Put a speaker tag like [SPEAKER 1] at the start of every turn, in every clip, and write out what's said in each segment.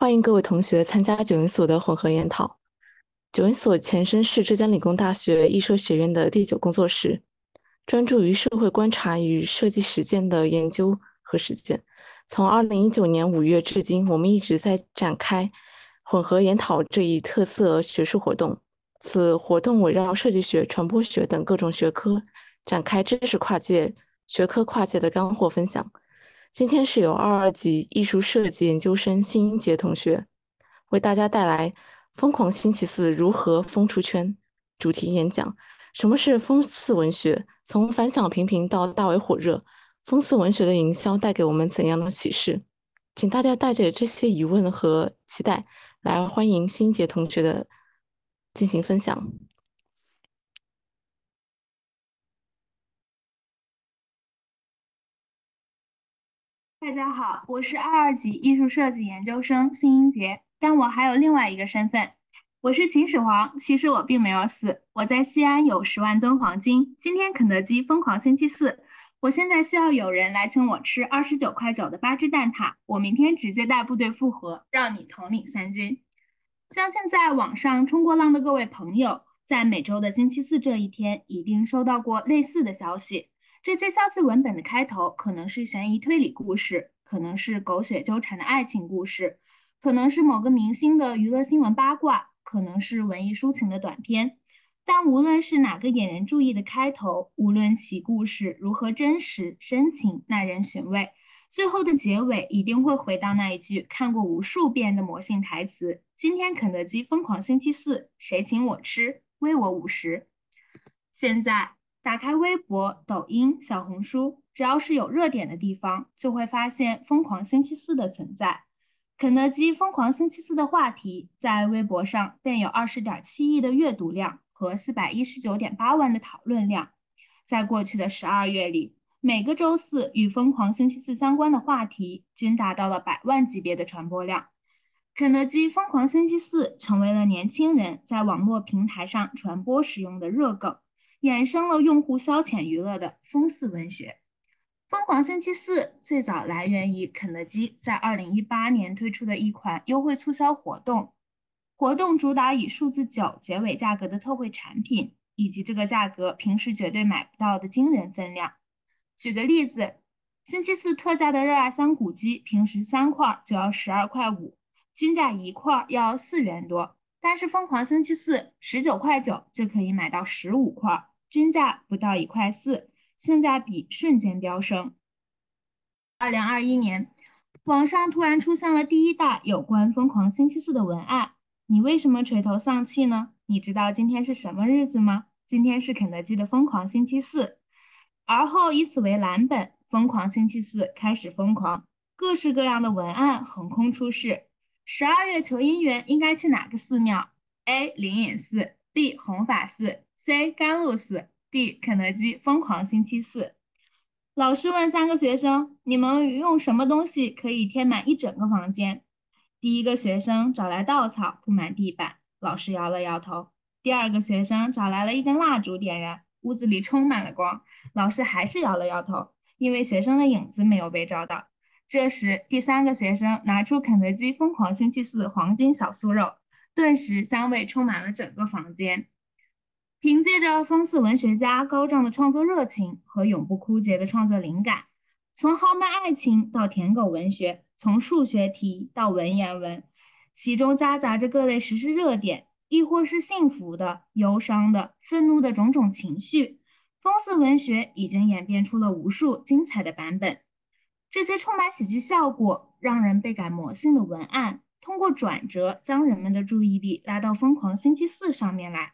[SPEAKER 1] 欢迎各位同学参加九云所的混合研讨。九云所前身是浙江理工大学艺术学院的第九工作室，专注于社会观察与设计实践的研究和实践。从二零一九年五月至今，我们一直在展开混合研讨这一特色学术活动。此活动围绕设计学、传播学等各种学科，展开知识跨界、学科跨界的干货分享。今天是由二二级艺术设计研究生辛英杰同学为大家带来《疯狂星期四如何疯出圈》主题演讲。什么是疯四文学？从反响平平到大为火热，疯四文学的营销带给我们怎样的启示？请大家带着这些疑问和期待来欢迎辛杰同学的进行分享。
[SPEAKER 2] 大家好，我是二二级艺术设计研究生辛英杰，但我还有另外一个身份，我是秦始皇。其实我并没有死，我在西安有十万吨黄金。今天肯德基疯狂星期四，我现在需要有人来请我吃二十九块九的八只蛋挞，我明天直接带部队复活，让你统领三军。相信在网上冲过浪的各位朋友，在每周的星期四这一天，一定收到过类似的消息。这些消息文本的开头可能是悬疑推理故事，可能是狗血纠缠的爱情故事，可能是某个明星的娱乐新闻八卦，可能是文艺抒情的短篇。但无论是哪个引人注意的开头，无论其故事如何真实、深情、耐人寻味，最后的结尾一定会回到那一句看过无数遍的魔性台词：“今天肯德基疯狂星期四，谁请我吃？微我五十。”现在。打开微博、抖音、小红书，只要是有热点的地方，就会发现“疯狂星期四”的存在。肯德基“疯狂星期四”的话题在微博上便有二十点七亿的阅读量和四百一十九点八万的讨论量。在过去的十二月里，每个周四与“疯狂星期四”相关的话题均达到了百万级别的传播量。肯德基“疯狂星期四”成为了年轻人在网络平台上传播使用的热梗。衍生了用户消遣娱乐的疯四文学。疯狂星期四最早来源于肯德基在二零一八年推出的一款优惠促销活动，活动主打以数字九结尾价格的特惠产品，以及这个价格平时绝对买不到的惊人分量。举个例子，星期四特价的热辣香骨鸡，平时三块就要十二块五，均价一块要四元多。但是疯狂星期四十九块九就可以买到十五块，均价不到一块四，性价比瞬间飙升。二零二一年，网上突然出现了第一大有关疯狂星期四的文案，你为什么垂头丧气呢？你知道今天是什么日子吗？今天是肯德基的疯狂星期四。而后以此为蓝本，疯狂星期四开始疯狂，各式各样的文案横空出世。十二月求姻缘应该去哪个寺庙？A. 灵隐寺 B. 弘法寺 C. 甘露寺 D. 肯德基疯狂星期四。老师问三个学生：“你们用什么东西可以填满一整个房间？”第一个学生找来稻草铺满地板，老师摇了摇头。第二个学生找来了一根蜡烛点燃，屋子里充满了光，老师还是摇了摇头，因为学生的影子没有被照到。这时，第三个学生拿出肯德基疯狂星期四黄金小酥肉，顿时香味充满了整个房间。凭借着风四文学家高涨的创作热情和永不枯竭的创作灵感，从豪门爱情到舔狗文学，从数学题到文言文，其中夹杂着各类时事热点，亦或是幸福的、忧伤的、愤怒的种种情绪，风四文学已经演变出了无数精彩的版本。这些充满喜剧效果、让人倍感魔性的文案，通过转折将人们的注意力拉到《疯狂星期四》上面来，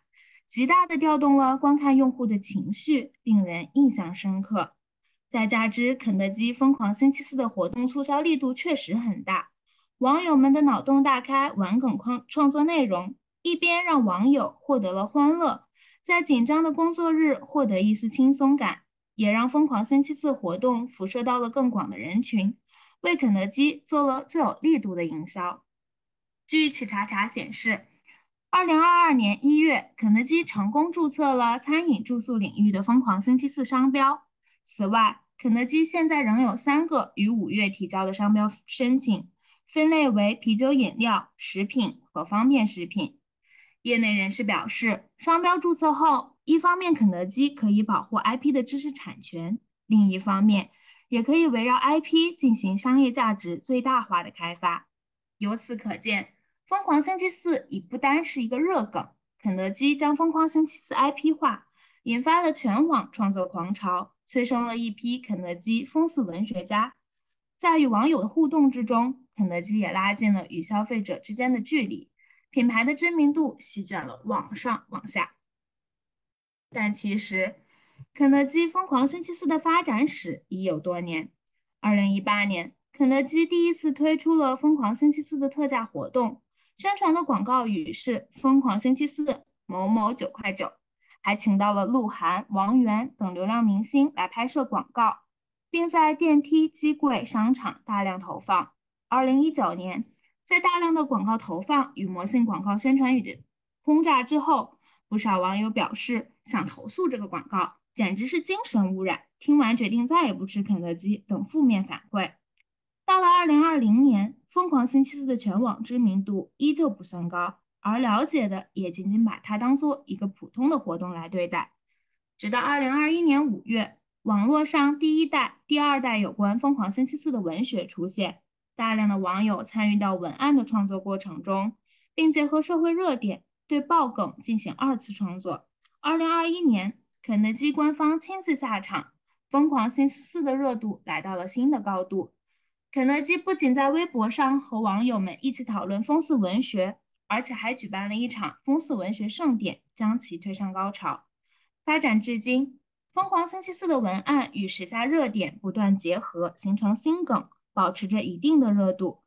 [SPEAKER 2] 极大的调动了观看用户的情绪，令人印象深刻。再加之肯德基《疯狂星期四》的活动促销力度确实很大，网友们的脑洞大开、玩梗创创作内容，一边让网友获得了欢乐，在紧张的工作日获得一丝轻松感。也让疯狂星期四活动辐射到了更广的人群，为肯德基做了最有力度的营销。据企查查显示，二零二二年一月，肯德基成功注册了餐饮住宿领域的疯狂星期四商标。此外，肯德基现在仍有三个于五月提交的商标申请，分类为啤酒饮料、食品和方便食品。业内人士表示，商标注册后，一方面肯德基可以保护 IP 的知识产权，另一方面也可以围绕 IP 进行商业价值最大化的开发。由此可见，疯狂星期四已不单是一个热梗，肯德基将疯狂星期四 IP 化，引发了全网创作狂潮，催生了一批肯德基疯四文学家。在与网友的互动之中，肯德基也拉近了与消费者之间的距离。品牌的知名度席卷了网上网下，但其实，肯德基疯狂星期四的发展史已有多年。二零一八年，肯德基第一次推出了疯狂星期四的特价活动，宣传的广告语是“疯狂星期四，某某九块九”，还请到了鹿晗、王源等流量明星来拍摄广告，并在电梯、机柜、商场大量投放。二零一九年。在大量的广告投放与魔性广告宣传语的轰炸之后，不少网友表示想投诉这个广告，简直是精神污染。听完决定再也不吃肯德基等负面反馈。到了二零二零年，疯狂星期四的全网知名度依旧不算高，而了解的也仅仅把它当做一个普通的活动来对待。直到二零二一年五月，网络上第一代、第二代有关疯狂星期四的文学出现。大量的网友参与到文案的创作过程中，并结合社会热点对爆梗进行二次创作。二零二一年，肯德基官方亲自下场，《疯狂星期四》的热度来到了新的高度。肯德基不仅在微博上和网友们一起讨论风四文学，而且还举办了一场风四文学盛典，将其推上高潮。发展至今，《疯狂星期四》的文案与时下热点不断结合，形成新梗。保持着一定的热度。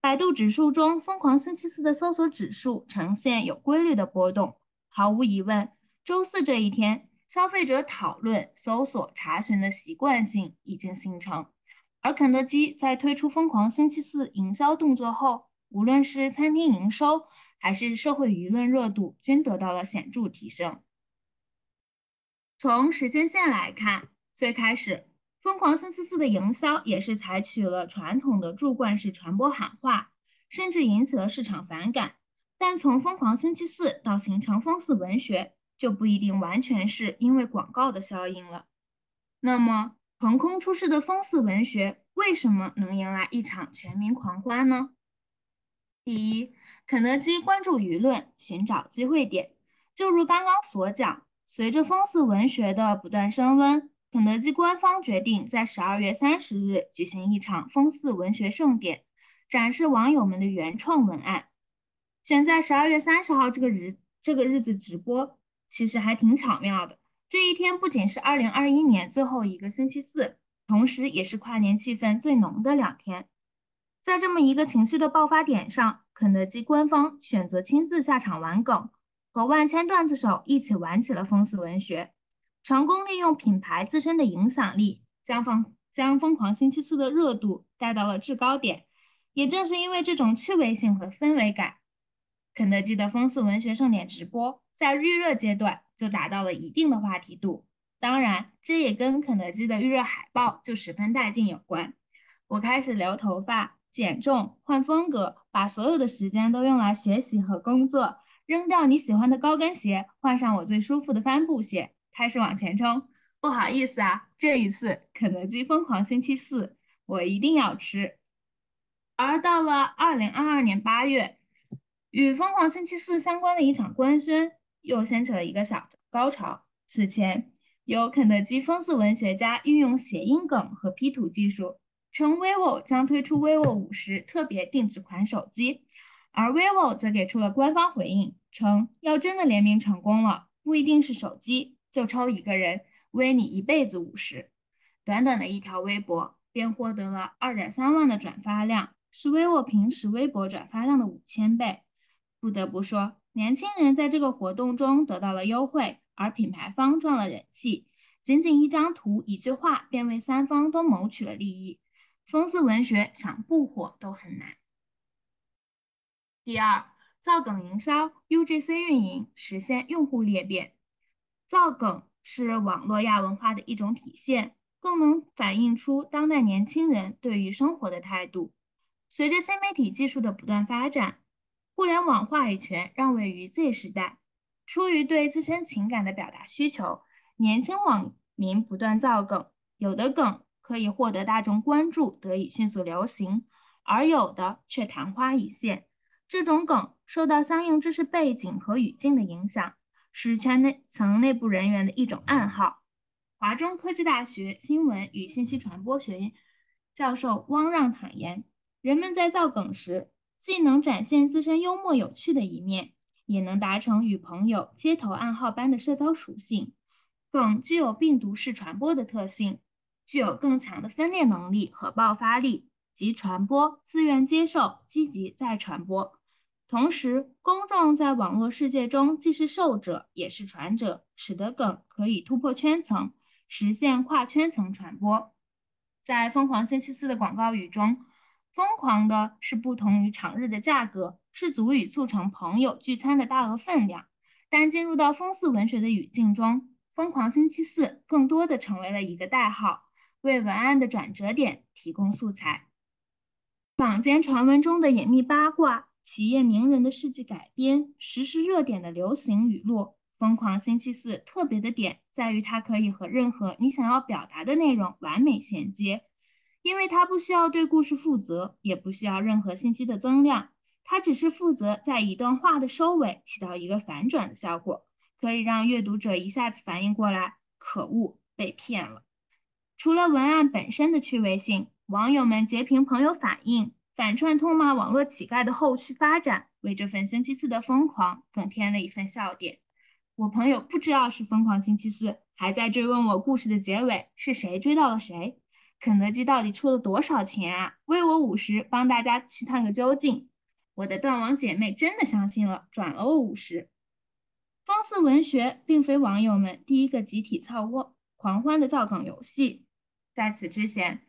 [SPEAKER 2] 百度指数中，疯狂星期四的搜索指数呈现有规律的波动。毫无疑问，周四这一天，消费者讨论、搜索、查询的习惯性已经形成。而肯德基在推出疯狂星期四营销动作后，无论是餐厅营收还是社会舆论热度，均得到了显著提升。从时间线来看，最开始。疯狂星期四的营销也是采取了传统的柱冠式传播喊话，甚至引起了市场反感。但从疯狂星期四到形成疯四文学，就不一定完全是因为广告的效应了。那么，横空出世的风四文学为什么能迎来一场全民狂欢呢？第一，肯德基关注舆论，寻找机会点。就如刚刚所讲，随着风四文学的不断升温。肯德基官方决定在十二月三十日举行一场风四文学盛典，展示网友们的原创文案。选在十二月三十号这个日这个日子直播，其实还挺巧妙的。这一天不仅是二零二一年最后一个星期四，同时也是跨年气氛最浓的两天。在这么一个情绪的爆发点上，肯德基官方选择亲自下场玩梗，和万千段子手一起玩起了疯四文学。成功利用品牌自身的影响力，将疯将疯狂星期四的热度带到了制高点。也正是因为这种趣味性和氛围感，肯德基的疯四文学盛典直播在预热阶段就达到了一定的话题度。当然，这也跟肯德基的预热海报就十分带劲有关。我开始留头发、减重、换风格，把所有的时间都用来学习和工作，扔掉你喜欢的高跟鞋，换上我最舒服的帆布鞋。开始往前冲，不好意思啊，这一次肯德基疯狂星期四我一定要吃。而到了二零二二年八月，与疯狂星期四相关的一场官宣又掀起了一个小的高潮。此前，有肯德基疯四文学家运用谐音梗和 P 图技术，称 vivo 将推出 vivo 五十特别定制款手机，而 vivo 则给出了官方回应，称要真的联名成功了，不一定是手机。就抽一个人，威你一辈子五十。短短的一条微博，便获得了二点三万的转发量，是 vivo 平时微博转发量的五千倍。不得不说，年轻人在这个活动中得到了优惠，而品牌方赚了人气。仅仅一张图、一句话，便为三方都谋取了利益。风四文学想不火都很难。第二，造梗营销，UGC 运营，实现用户裂变。造梗是网络亚文化的一种体现，更能反映出当代年轻人对于生活的态度。随着新媒体技术的不断发展，互联网话语权让位于 Z 时代。出于对自身情感的表达需求，年轻网民不断造梗，有的梗可以获得大众关注，得以迅速流行，而有的却昙花一现。这种梗受到相应知识背景和语境的影响，是圈内层内部人员的一种暗号。华中科技大学新闻与信息传播学院教授汪让坦言。人们在造梗时，既能展现自身幽默有趣的一面，也能达成与朋友街头暗号般的社交属性。梗具有病毒式传播的特性，具有更强的分裂能力和爆发力，即传播、自愿接受、积极再传播。同时，公众在网络世界中既是受者也是传者，使得梗可以突破圈层，实现跨圈层传播。在《疯狂星期四》的广告语中。疯狂的是不同于常日的价格，是足以促成朋友聚餐的大额分量。但进入到风四文学的语境中，疯狂星期四更多的成为了一个代号，为文案的转折点提供素材。坊间传闻中的隐秘八卦、企业名人的事迹改编、实时热点的流行语录，疯狂星期四特别的点在于它可以和任何你想要表达的内容完美衔接。因为它不需要对故事负责，也不需要任何信息的增量，它只是负责在一段话的收尾起到一个反转的效果，可以让阅读者一下子反应过来，可恶，被骗了。除了文案本身的趣味性，网友们截屏朋友反应、反串痛骂网络乞丐的后续发展，为这份星期四的疯狂更添了一份笑点。我朋友不知道是疯狂星期四，还在追问我故事的结尾是谁追到了谁。肯德基到底出了多少钱啊？微我五十，帮大家去探个究竟。我的断网姐妹真的相信了，转了我五十。方四文学并非网友们第一个集体操过狂欢的造梗游戏，在此之前，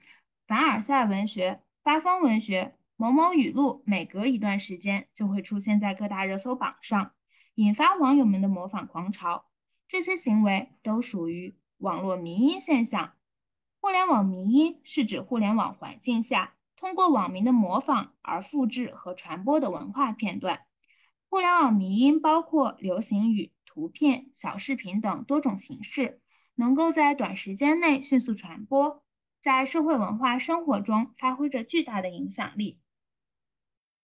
[SPEAKER 2] 凡尔赛文学、发疯文学、某某语录，每隔一段时间就会出现在各大热搜榜上，引发网友们的模仿狂潮。这些行为都属于网络迷因现象。互联网迷因是指互联网环境下通过网民的模仿而复制和传播的文化片段。互联网迷因包括流行语、图片、小视频等多种形式，能够在短时间内迅速传播，在社会文化生活中发挥着巨大的影响力。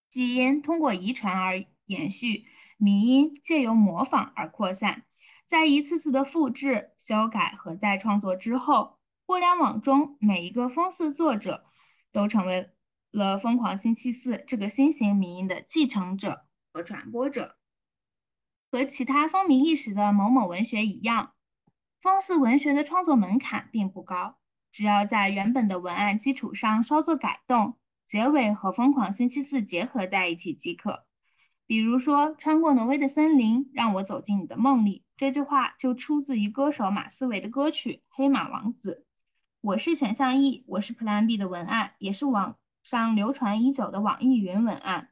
[SPEAKER 2] 基因通过遗传而延续，迷因借由模仿而扩散。在一次次的复制、修改和再创作之后。互联网中每一个疯四作者，都成为了疯狂星期四这个新型迷因的继承者和传播者。和其他风靡一时的某某文学一样，疯四文学的创作门槛并不高，只要在原本的文案基础上稍作改动，结尾和疯狂星期四结合在一起即可。比如说，穿过挪威的森林，让我走进你的梦里，这句话就出自于歌手马思唯的歌曲《黑马王子》。我是选项 E，我是 Plan B 的文案，也是网上流传已久的网易云文案。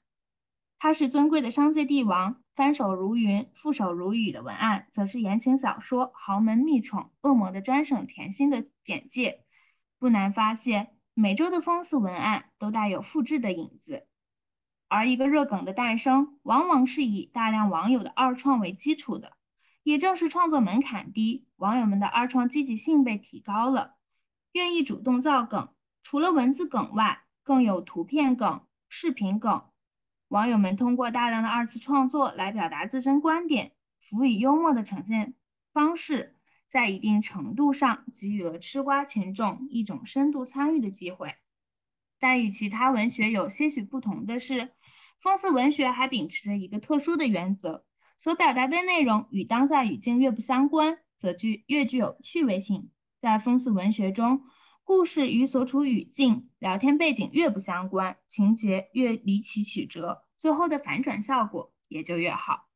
[SPEAKER 2] 它是尊贵的商界帝王，翻手如云，覆手如雨的文案，则是言情小说《豪门秘宠》恶魔的专省甜心的简介。不难发现，每周的风四文案都带有复制的影子。而一个热梗的诞生，往往是以大量网友的二创为基础的。也正是创作门槛低，网友们的二创积极性被提高了。愿意主动造梗，除了文字梗外，更有图片梗、视频梗。网友们通过大量的二次创作来表达自身观点，辅以幽默的呈现方式，在一定程度上给予了吃瓜群众一种深度参与的机会。但与其他文学有些许不同的是，讽刺文学还秉持着一个特殊的原则：所表达的内容与当下语境越不相关，则具越具有趣味性。在讽刺文学中，故事与所处语境、聊天背景越不相关，情节越离奇曲折，最后的反转效果也就越好。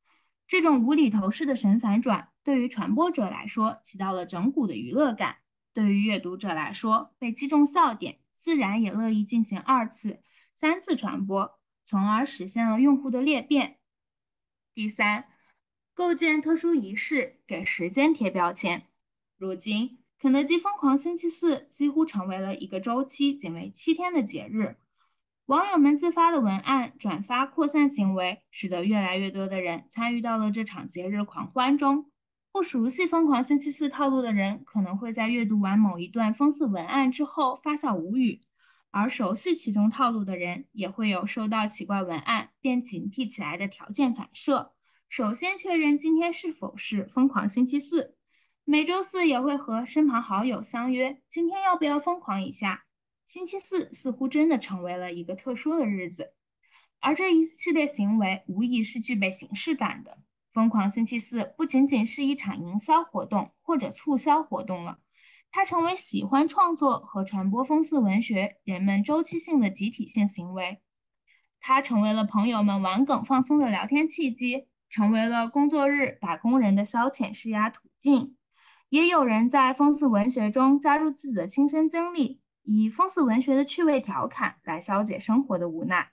[SPEAKER 2] 这种无厘头式的神反转，对于传播者来说起到了整蛊的娱乐感；对于阅读者来说，被击中笑点，自然也乐意进行二次、三次传播，从而实现了用户的裂变。第三，构建特殊仪式，给时间贴标签。如今。肯德基疯狂星期四几乎成为了一个周期仅为七天的节日。网友们自发的文案转发扩散行为，使得越来越多的人参与到了这场节日狂欢中。不熟悉《疯狂星期四》套路的人，可能会在阅读完某一段讽刺文案之后发笑无语；而熟悉其中套路的人，也会有收到奇怪文案便警惕起来的条件反射。首先确认今天是否是疯狂星期四，每周四也会和身旁好友相约，今天要不要疯狂一下？星期四似乎真的成为了一个特殊的日子，而这一系列行为无疑是具备形式感的。疯狂星期四不仅仅是一场营销活动或者促销活动了，它成为喜欢创作和传播讽刺文学人们周期性的集体性行为。它成为了朋友们玩梗放松的聊天契机，成为了工作日打工人的消遣释压途径。也有人在讽刺文学中加入自己的亲身经历，以讽刺文学的趣味调侃来消解生活的无奈。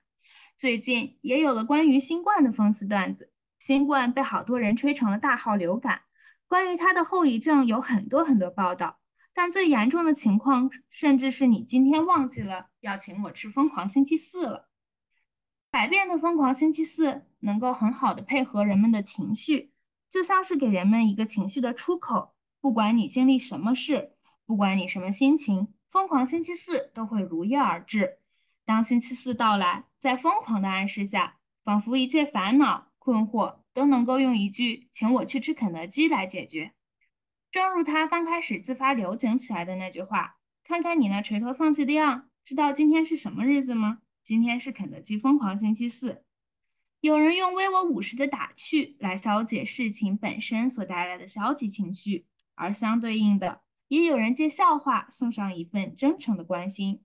[SPEAKER 2] 最近也有了关于新冠的讽刺段子。新冠被好多人吹成了大号流感，关于它的后遗症有很多很多报道，但最严重的情况甚至是你今天忘记了要请我吃疯狂星期四了。百变的疯狂星期四能够很好的配合人们的情绪，就像是给人们一个情绪的出口。不管你经历什么事，不管你什么心情，疯狂星期四都会如约而至。当星期四到来，在疯狂的暗示下，仿佛一切烦恼。困惑都能够用一句“请我去吃肯德基”来解决。正如他刚开始自发流行起来的那句话：“看看你那垂头丧气的样，知道今天是什么日子吗？今天是肯德基疯狂星期四。”有人用“微我五十”的打趣来消解事情本身所带来的消极情绪，而相对应的，也有人借笑话送上一份真诚的关心。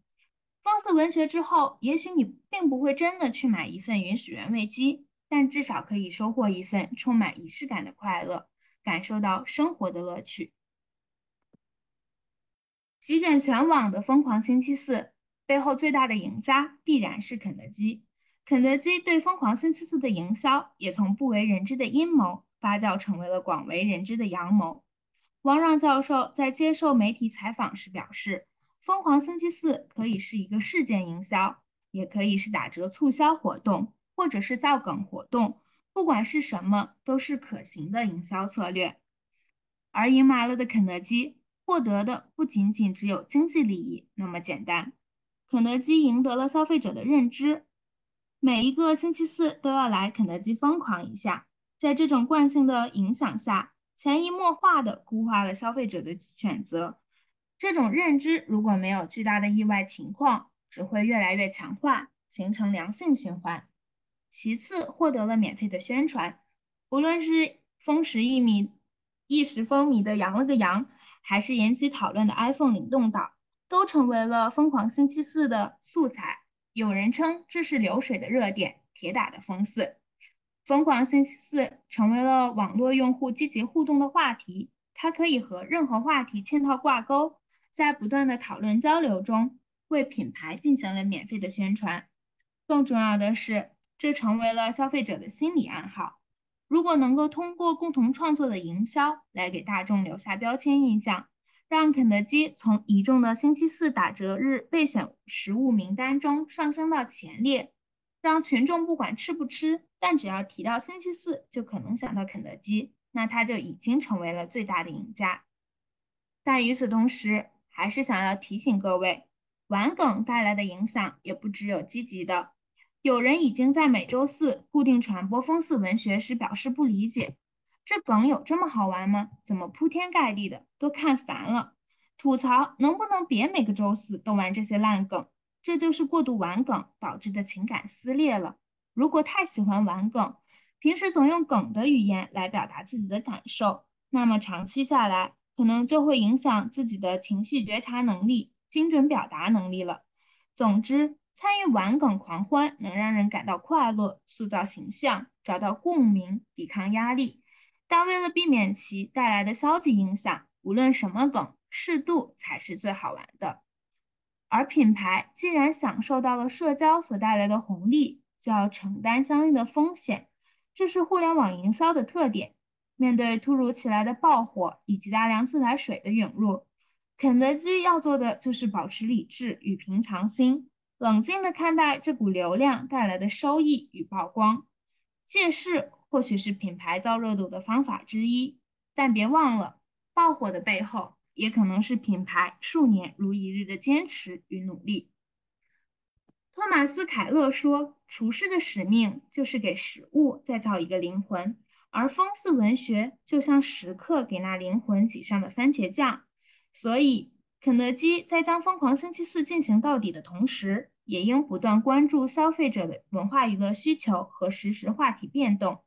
[SPEAKER 2] 放肆文学之后，也许你并不会真的去买一份原始原味鸡。但至少可以收获一份充满仪式感的快乐，感受到生活的乐趣。席卷全网的疯狂星期四背后最大的赢家必然是肯德基。肯德基对疯狂星期四的营销也从不为人知的阴谋发酵成为了广为人知的阳谋。王让教授在接受媒体采访时表示，疯狂星期四可以是一个事件营销，也可以是打折促销活动。或者是造梗活动，不管是什么，都是可行的营销策略。而赢麻了的肯德基获得的不仅仅只有经济利益那么简单，肯德基赢得了消费者的认知，每一个星期四都要来肯德基疯狂一下。在这种惯性的影响下，潜移默化的固化了消费者的选择。这种认知如果没有巨大的意外情况，只会越来越强化，形成良性循环。其次，获得了免费的宣传，无论是风时一米一时风靡的“羊了个羊”，还是引起讨论的 iPhone 灵动岛，都成为了疯狂星期四的素材。有人称这是流水的热点，铁打的风四。疯狂星期四成为了网络用户积极互动的话题，它可以和任何话题嵌套挂钩，在不断的讨论交流中，为品牌进行了免费的宣传。更重要的是。这成为了消费者的心理暗号。如果能够通过共同创作的营销来给大众留下标签印象，让肯德基从一众的星期四打折日备选食物名单中上升到前列，让群众不管吃不吃，但只要提到星期四就可能想到肯德基，那他就已经成为了最大的赢家。但与此同时，还是想要提醒各位，玩梗带来的影响也不只有积极的。有人已经在每周四固定传播讽刺文学时表示不理解，这梗有这么好玩吗？怎么铺天盖地的都看烦了？吐槽能不能别每个周四都玩这些烂梗？这就是过度玩梗导致的情感撕裂了。如果太喜欢玩梗，平时总用梗的语言来表达自己的感受，那么长期下来可能就会影响自己的情绪觉察能力、精准表达能力了。总之。参与玩梗狂欢能让人感到快乐，塑造形象，找到共鸣，抵抗压力。但为了避免其带来的消极影响，无论什么梗，适度才是最好玩的。而品牌既然享受到了社交所带来的红利，就要承担相应的风险，这是互联网营销的特点。面对突如其来的爆火以及大量自来水的涌入，肯德基要做的就是保持理智与平常心。冷静地看待这股流量带来的收益与曝光。借势或许是品牌造热度的方法之一，但别忘了，爆火的背后也可能是品牌数年如一日的坚持与努力。托马斯·凯勒说：“厨师的使命就是给食物再造一个灵魂，而风四文学就像时刻给那灵魂挤上的番茄酱。”所以，肯德基在将《疯狂星期四》进行到底的同时，也应不断关注消费者的文化娱乐需求和实时话题变动，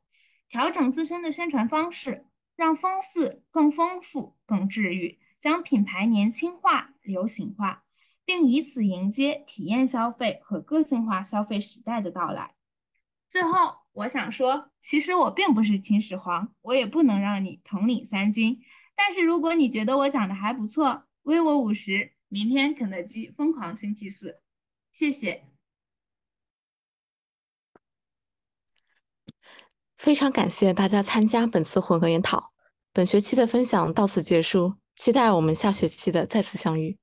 [SPEAKER 2] 调整自身的宣传方式，让风四更丰富、更治愈，将品牌年轻化、流行化。并以此迎接体验消费和个性化消费时代的到来。最后，我想说，其实我并不是秦始皇，我也不能让你统领三军。但是，如果你觉得我讲的还不错，微我五十，明天肯德基疯狂星期四。谢谢。
[SPEAKER 1] 非常感谢大家参加本次混合研讨。本学期的分享到此结束，期待我们下学期的再次相遇。